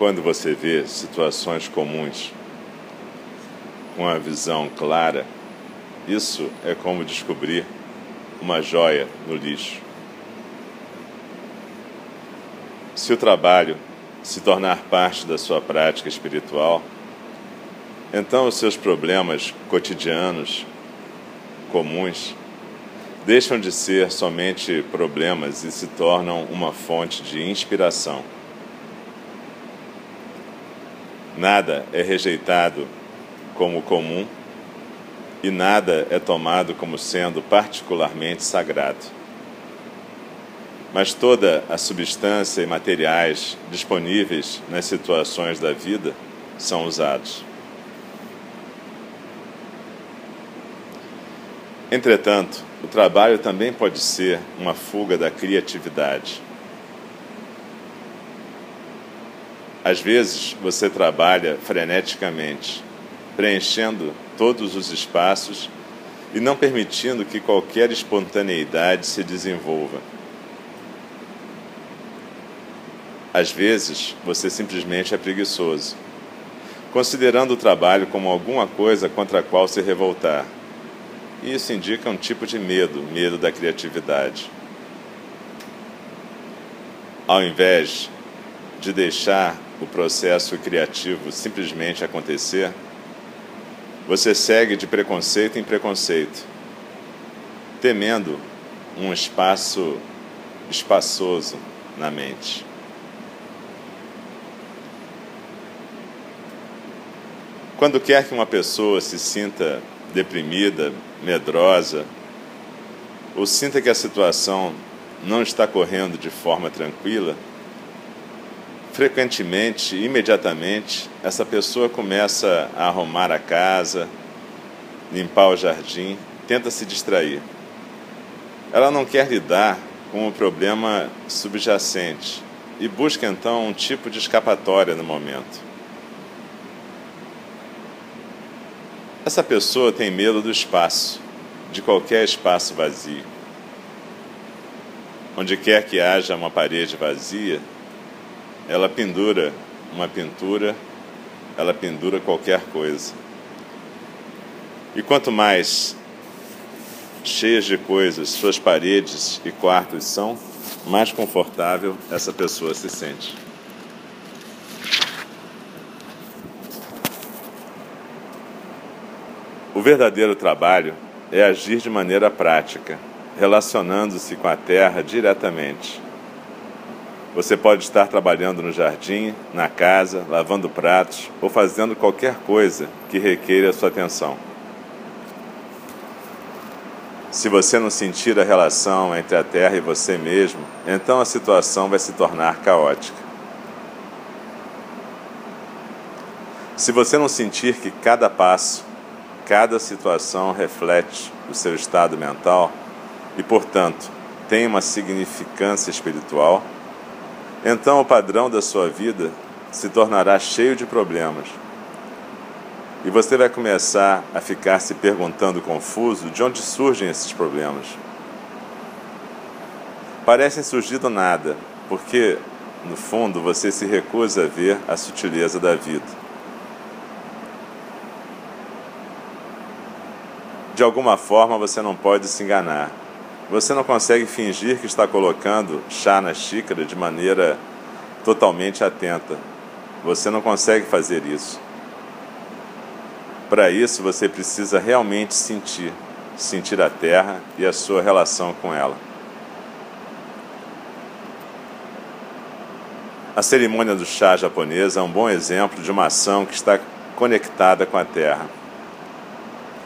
quando você vê situações comuns com a visão clara, isso é como descobrir uma joia no lixo. Se o trabalho se tornar parte da sua prática espiritual, então os seus problemas cotidianos, comuns, deixam de ser somente problemas e se tornam uma fonte de inspiração. Nada é rejeitado como comum e nada é tomado como sendo particularmente sagrado. Mas toda a substância e materiais disponíveis nas situações da vida são usados. Entretanto, o trabalho também pode ser uma fuga da criatividade. Às vezes você trabalha freneticamente, preenchendo todos os espaços e não permitindo que qualquer espontaneidade se desenvolva. Às vezes você simplesmente é preguiçoso, considerando o trabalho como alguma coisa contra a qual se revoltar e isso indica um tipo de medo, medo da criatividade. Ao invés de deixar o processo criativo simplesmente acontecer, você segue de preconceito em preconceito, temendo um espaço espaçoso na mente. Quando quer que uma pessoa se sinta deprimida, medrosa, ou sinta que a situação não está correndo de forma tranquila, frequentemente, imediatamente, essa pessoa começa a arrumar a casa, limpar o jardim, tenta se distrair. Ela não quer lidar com o problema subjacente e busca então um tipo de escapatória no momento. Essa pessoa tem medo do espaço, de qualquer espaço vazio. Onde quer que haja uma parede vazia, ela pendura uma pintura, ela pendura qualquer coisa. E quanto mais cheias de coisas suas paredes e quartos são, mais confortável essa pessoa se sente. O verdadeiro trabalho é agir de maneira prática, relacionando-se com a terra diretamente. Você pode estar trabalhando no jardim, na casa, lavando pratos ou fazendo qualquer coisa que requeira sua atenção. Se você não sentir a relação entre a terra e você mesmo, então a situação vai se tornar caótica. Se você não sentir que cada passo, cada situação reflete o seu estado mental e, portanto, tem uma significância espiritual, então o padrão da sua vida se tornará cheio de problemas. E você vai começar a ficar se perguntando confuso de onde surgem esses problemas. Parecem surgir do nada, porque, no fundo, você se recusa a ver a sutileza da vida. de alguma forma você não pode se enganar. Você não consegue fingir que está colocando chá na xícara de maneira totalmente atenta. Você não consegue fazer isso. Para isso, você precisa realmente sentir sentir a terra e a sua relação com ela. A cerimônia do chá japonesa é um bom exemplo de uma ação que está conectada com a terra.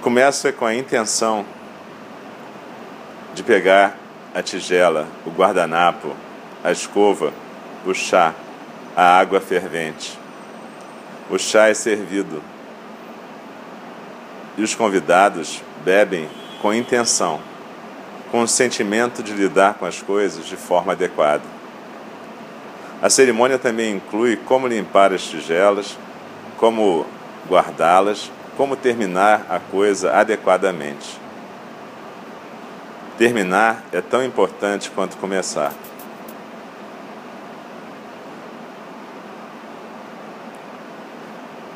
Começa com a intenção de pegar a tigela, o guardanapo, a escova, o chá, a água fervente. O chá é servido e os convidados bebem com intenção, com o sentimento de lidar com as coisas de forma adequada. A cerimônia também inclui como limpar as tigelas, como guardá-las como terminar a coisa adequadamente. Terminar é tão importante quanto começar.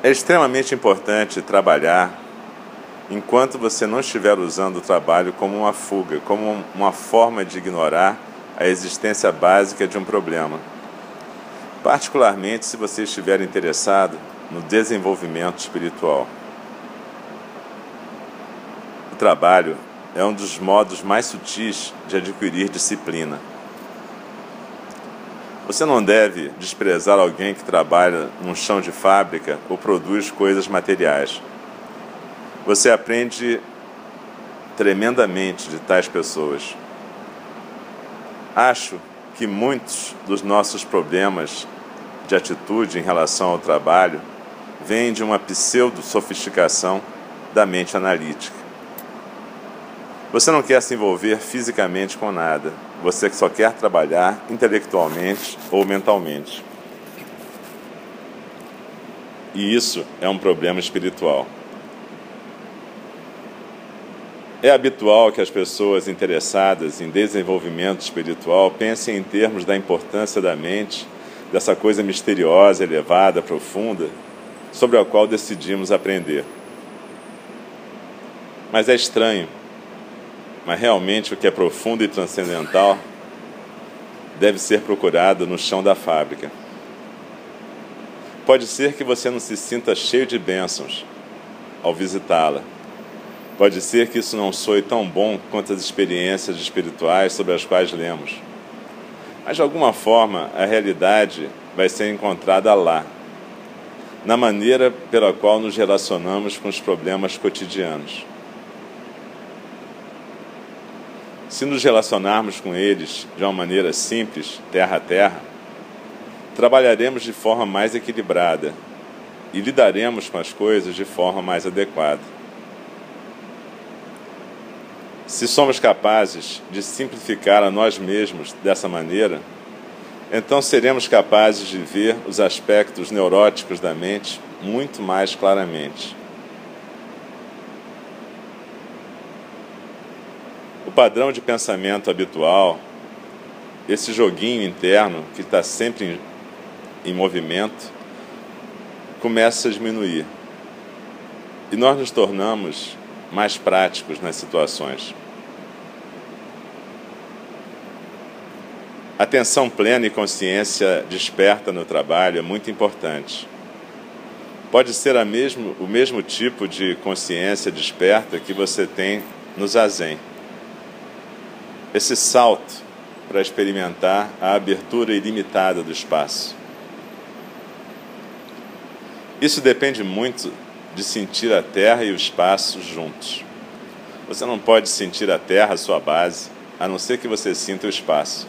É extremamente importante trabalhar enquanto você não estiver usando o trabalho como uma fuga, como uma forma de ignorar a existência básica de um problema. Particularmente se você estiver interessado no desenvolvimento espiritual. O trabalho é um dos modos mais sutis de adquirir disciplina. Você não deve desprezar alguém que trabalha num chão de fábrica ou produz coisas materiais. Você aprende tremendamente de tais pessoas. Acho que muitos dos nossos problemas de atitude em relação ao trabalho vêm de uma pseudo-sofisticação da mente analítica. Você não quer se envolver fisicamente com nada, você só quer trabalhar intelectualmente ou mentalmente. E isso é um problema espiritual. É habitual que as pessoas interessadas em desenvolvimento espiritual pensem em termos da importância da mente, dessa coisa misteriosa, elevada, profunda, sobre a qual decidimos aprender. Mas é estranho, mas realmente o que é profundo e transcendental deve ser procurado no chão da fábrica. Pode ser que você não se sinta cheio de bênçãos ao visitá-la Pode ser que isso não soe tão bom quanto as experiências espirituais sobre as quais lemos. Mas de alguma forma a realidade vai ser encontrada lá, na maneira pela qual nos relacionamos com os problemas cotidianos. Se nos relacionarmos com eles de uma maneira simples, terra a terra, trabalharemos de forma mais equilibrada e lidaremos com as coisas de forma mais adequada. Se somos capazes de simplificar a nós mesmos dessa maneira, então seremos capazes de ver os aspectos neuróticos da mente muito mais claramente. Padrão de pensamento habitual, esse joguinho interno que está sempre em, em movimento, começa a diminuir. E nós nos tornamos mais práticos nas situações. Atenção plena e consciência desperta no trabalho é muito importante. Pode ser a mesmo, o mesmo tipo de consciência desperta que você tem no zazen. Esse salto para experimentar a abertura ilimitada do espaço. Isso depende muito de sentir a terra e o espaço juntos. Você não pode sentir a terra, sua base, a não ser que você sinta o espaço.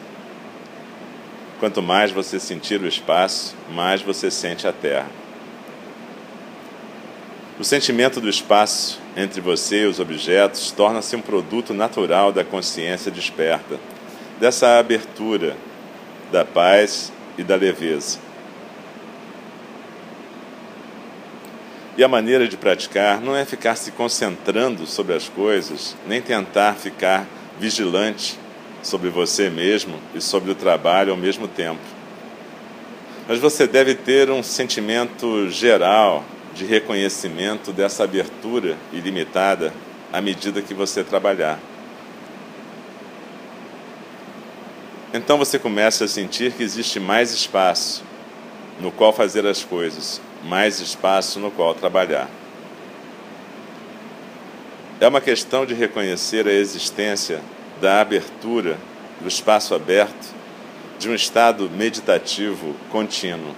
Quanto mais você sentir o espaço, mais você sente a terra. O sentimento do espaço entre você e os objetos torna-se um produto natural da consciência desperta, dessa abertura, da paz e da leveza. E a maneira de praticar não é ficar se concentrando sobre as coisas, nem tentar ficar vigilante sobre você mesmo e sobre o trabalho ao mesmo tempo. Mas você deve ter um sentimento geral de reconhecimento dessa abertura ilimitada à medida que você trabalhar. Então você começa a sentir que existe mais espaço no qual fazer as coisas, mais espaço no qual trabalhar. É uma questão de reconhecer a existência da abertura, do espaço aberto, de um estado meditativo contínuo.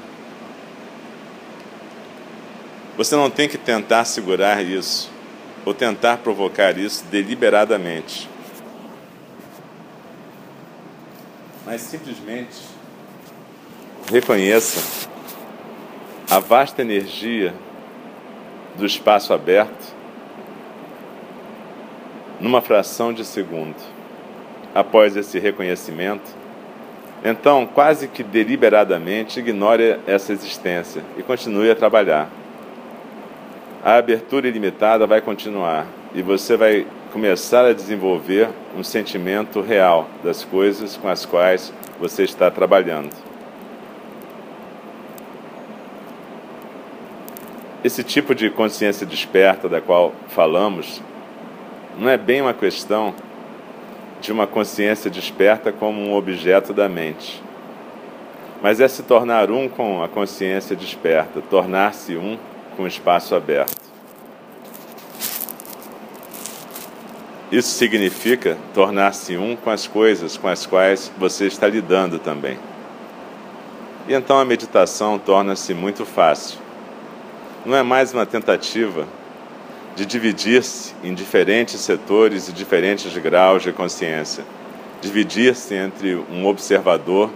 Você não tem que tentar segurar isso ou tentar provocar isso deliberadamente. Mas simplesmente reconheça a vasta energia do espaço aberto numa fração de segundo após esse reconhecimento, então, quase que deliberadamente, ignore essa existência e continue a trabalhar. A abertura ilimitada vai continuar e você vai começar a desenvolver um sentimento real das coisas com as quais você está trabalhando. esse tipo de consciência desperta da qual falamos não é bem uma questão de uma consciência desperta como um objeto da mente, mas é se tornar um com a consciência desperta, tornar-se um com espaço aberto. Isso significa tornar-se um com as coisas com as quais você está lidando também. E então a meditação torna-se muito fácil. Não é mais uma tentativa de dividir-se em diferentes setores e diferentes graus de consciência. Dividir-se entre um observador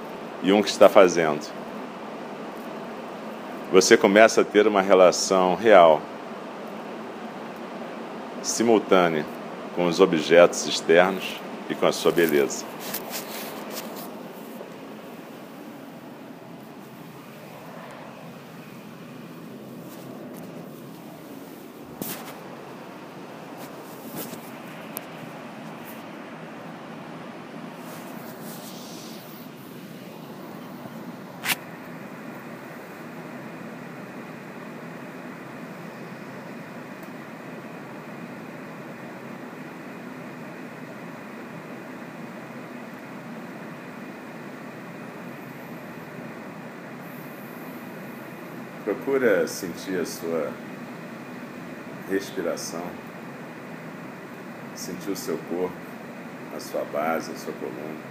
e um que está fazendo. Você começa a ter uma relação real, simultânea com os objetos externos e com a sua beleza. Procura sentir a sua respiração, sentir o seu corpo, a sua base, a sua coluna.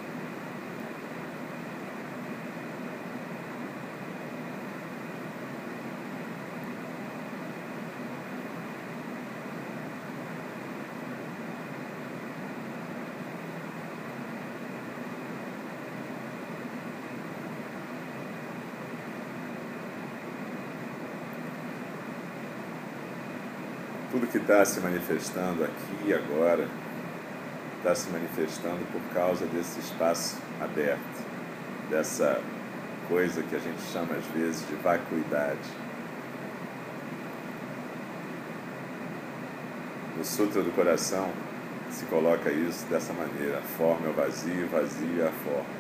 tudo que está se manifestando aqui e agora está se manifestando por causa desse espaço aberto, dessa coisa que a gente chama às vezes de vacuidade. No Sutra do Coração se coloca isso dessa maneira: a forma é o vazio, o vazio é a forma.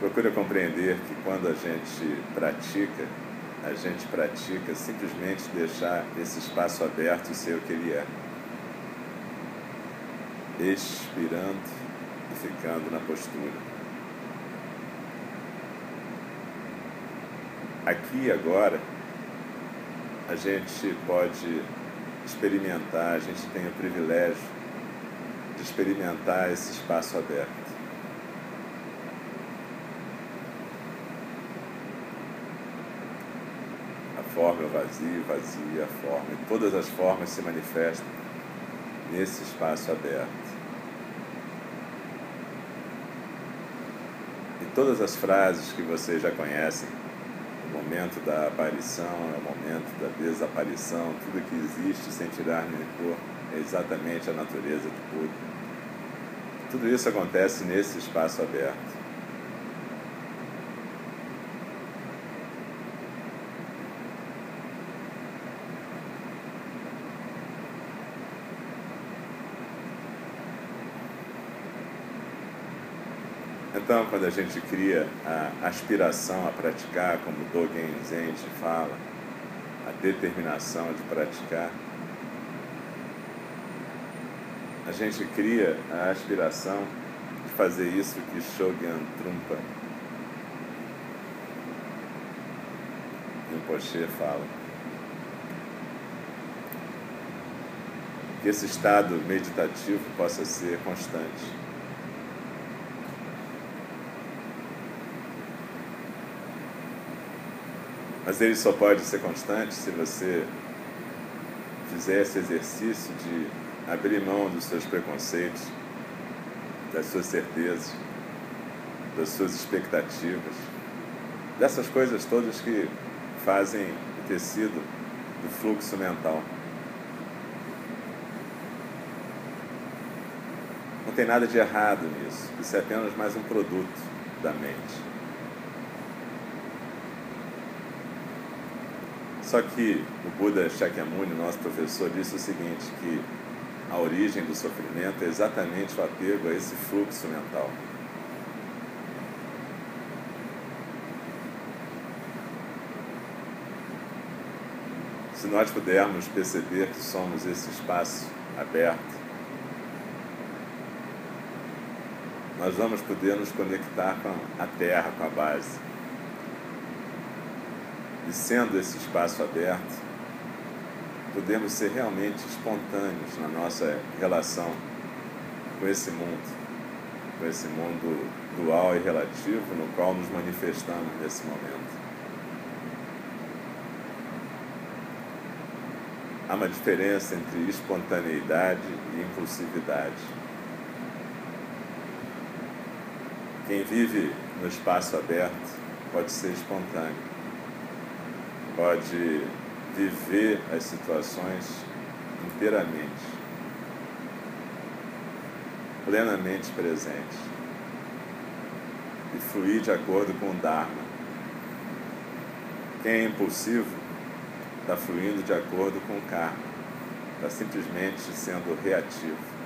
Procura compreender que quando a gente pratica, a gente pratica simplesmente deixar esse espaço aberto ser o que ele é. Expirando e ficando na postura. Aqui e agora, a gente pode experimentar, a gente tem o privilégio de experimentar esse espaço aberto. Forma o vazio, é a forma. E todas as formas se manifestam nesse espaço aberto. E todas as frases que vocês já conhecem, o momento da aparição é o momento da desaparição, tudo que existe sem tirar nem pôr é exatamente a natureza do tudo. Tudo isso acontece nesse espaço aberto. Então, quando a gente cria a aspiração a praticar, como Dogen Zenji fala, a determinação de praticar, a gente cria a aspiração de fazer isso que Shogyan Trumpa Rinpoche fala. Que esse estado meditativo possa ser constante. Mas ele só pode ser constante se você fizer esse exercício de abrir mão dos seus preconceitos, das suas certezas, das suas expectativas, dessas coisas todas que fazem o tecido do fluxo mental. Não tem nada de errado nisso, isso é apenas mais um produto da mente. Só que o Buda Shakyamuni, nosso professor, disse o seguinte, que a origem do sofrimento é exatamente o apego a esse fluxo mental. Se nós pudermos perceber que somos esse espaço aberto, nós vamos poder nos conectar com a terra, com a base. E sendo esse espaço aberto, podemos ser realmente espontâneos na nossa relação com esse mundo, com esse mundo dual e relativo no qual nos manifestamos nesse momento. Há uma diferença entre espontaneidade e impulsividade. Quem vive no espaço aberto pode ser espontâneo, pode viver as situações inteiramente, plenamente presente e fluir de acordo com o Dharma. Quem é impulsivo está fluindo de acordo com o karma, está simplesmente sendo reativo.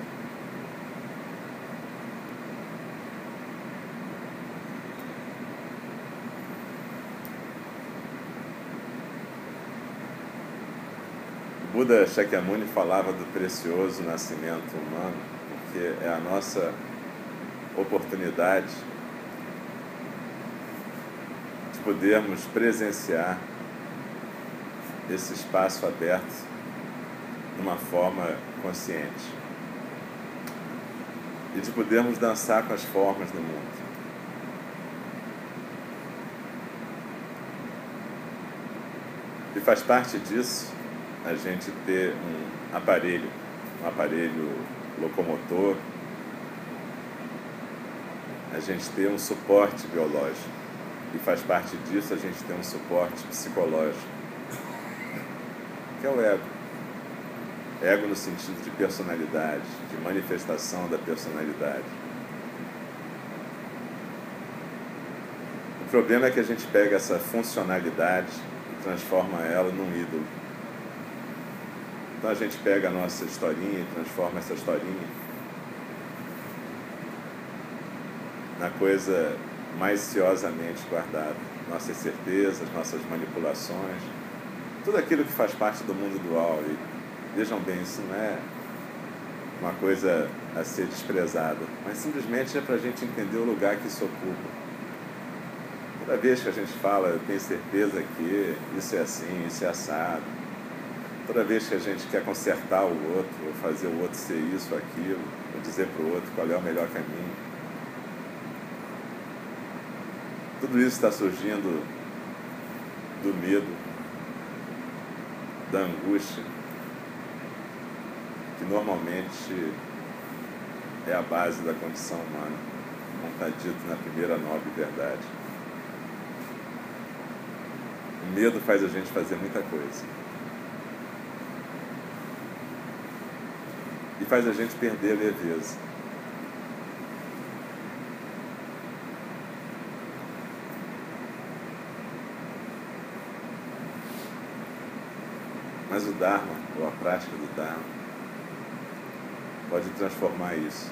Buda Shakyamuni falava do precioso nascimento humano, porque é a nossa oportunidade de podermos presenciar esse espaço aberto de uma forma consciente. E de podermos dançar com as formas do mundo. E faz parte disso a gente ter um aparelho, um aparelho locomotor, a gente ter um suporte biológico. E faz parte disso a gente ter um suporte psicológico que é o ego. Ego no sentido de personalidade, de manifestação da personalidade. O problema é que a gente pega essa funcionalidade e transforma ela num ídolo. Então a gente pega a nossa historinha e transforma essa historinha na coisa mais ciosamente guardada. Nossas certezas, nossas manipulações tudo aquilo que faz parte do mundo dual. E vejam bem, isso não é uma coisa a ser desprezada, mas simplesmente é para a gente entender o lugar que isso ocupa. Toda vez que a gente fala, eu tenho certeza que isso é assim, isso é assado. Toda vez que a gente quer consertar o outro, ou fazer o outro ser isso aquilo, ou dizer para o outro qual é o melhor caminho. Tudo isso está surgindo do medo, da angústia, que normalmente é a base da condição humana, como está dito na primeira nobre verdade. O medo faz a gente fazer muita coisa. E faz a gente perder a leveza. Mas o Dharma, ou a prática do Dharma, pode transformar isso.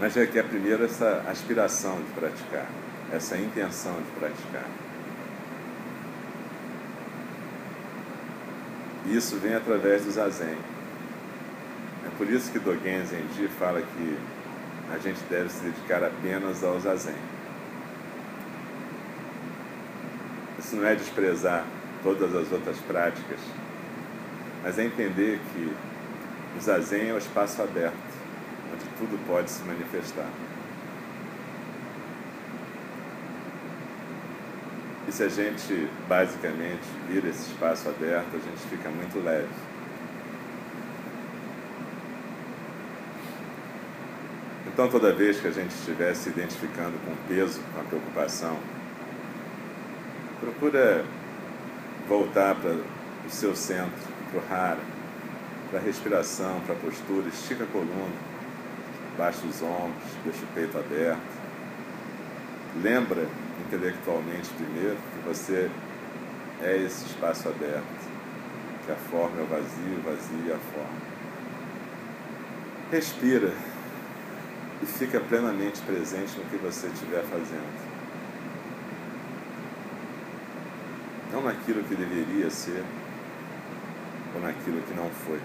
Mas é que é primeiro essa aspiração de praticar, essa intenção de praticar. E isso vem através do zazen. É por isso que Dogen Zenji fala que a gente deve se dedicar apenas ao zazen. Isso não é desprezar todas as outras práticas, mas é entender que o zazen é o espaço aberto, onde tudo pode se manifestar. E se a gente basicamente vira esse espaço aberto, a gente fica muito leve. Então, toda vez que a gente estiver se identificando com o peso, com a preocupação, Procura voltar para o seu centro, para o rara, para a respiração, para a postura, estica a coluna, baixa os ombros, deixa o peito aberto. Lembra intelectualmente primeiro que você é esse espaço aberto, que a forma é o vazio, o vazio é a forma. Respira e fica plenamente presente no que você estiver fazendo. não naquilo que deveria ser ou naquilo que não foi.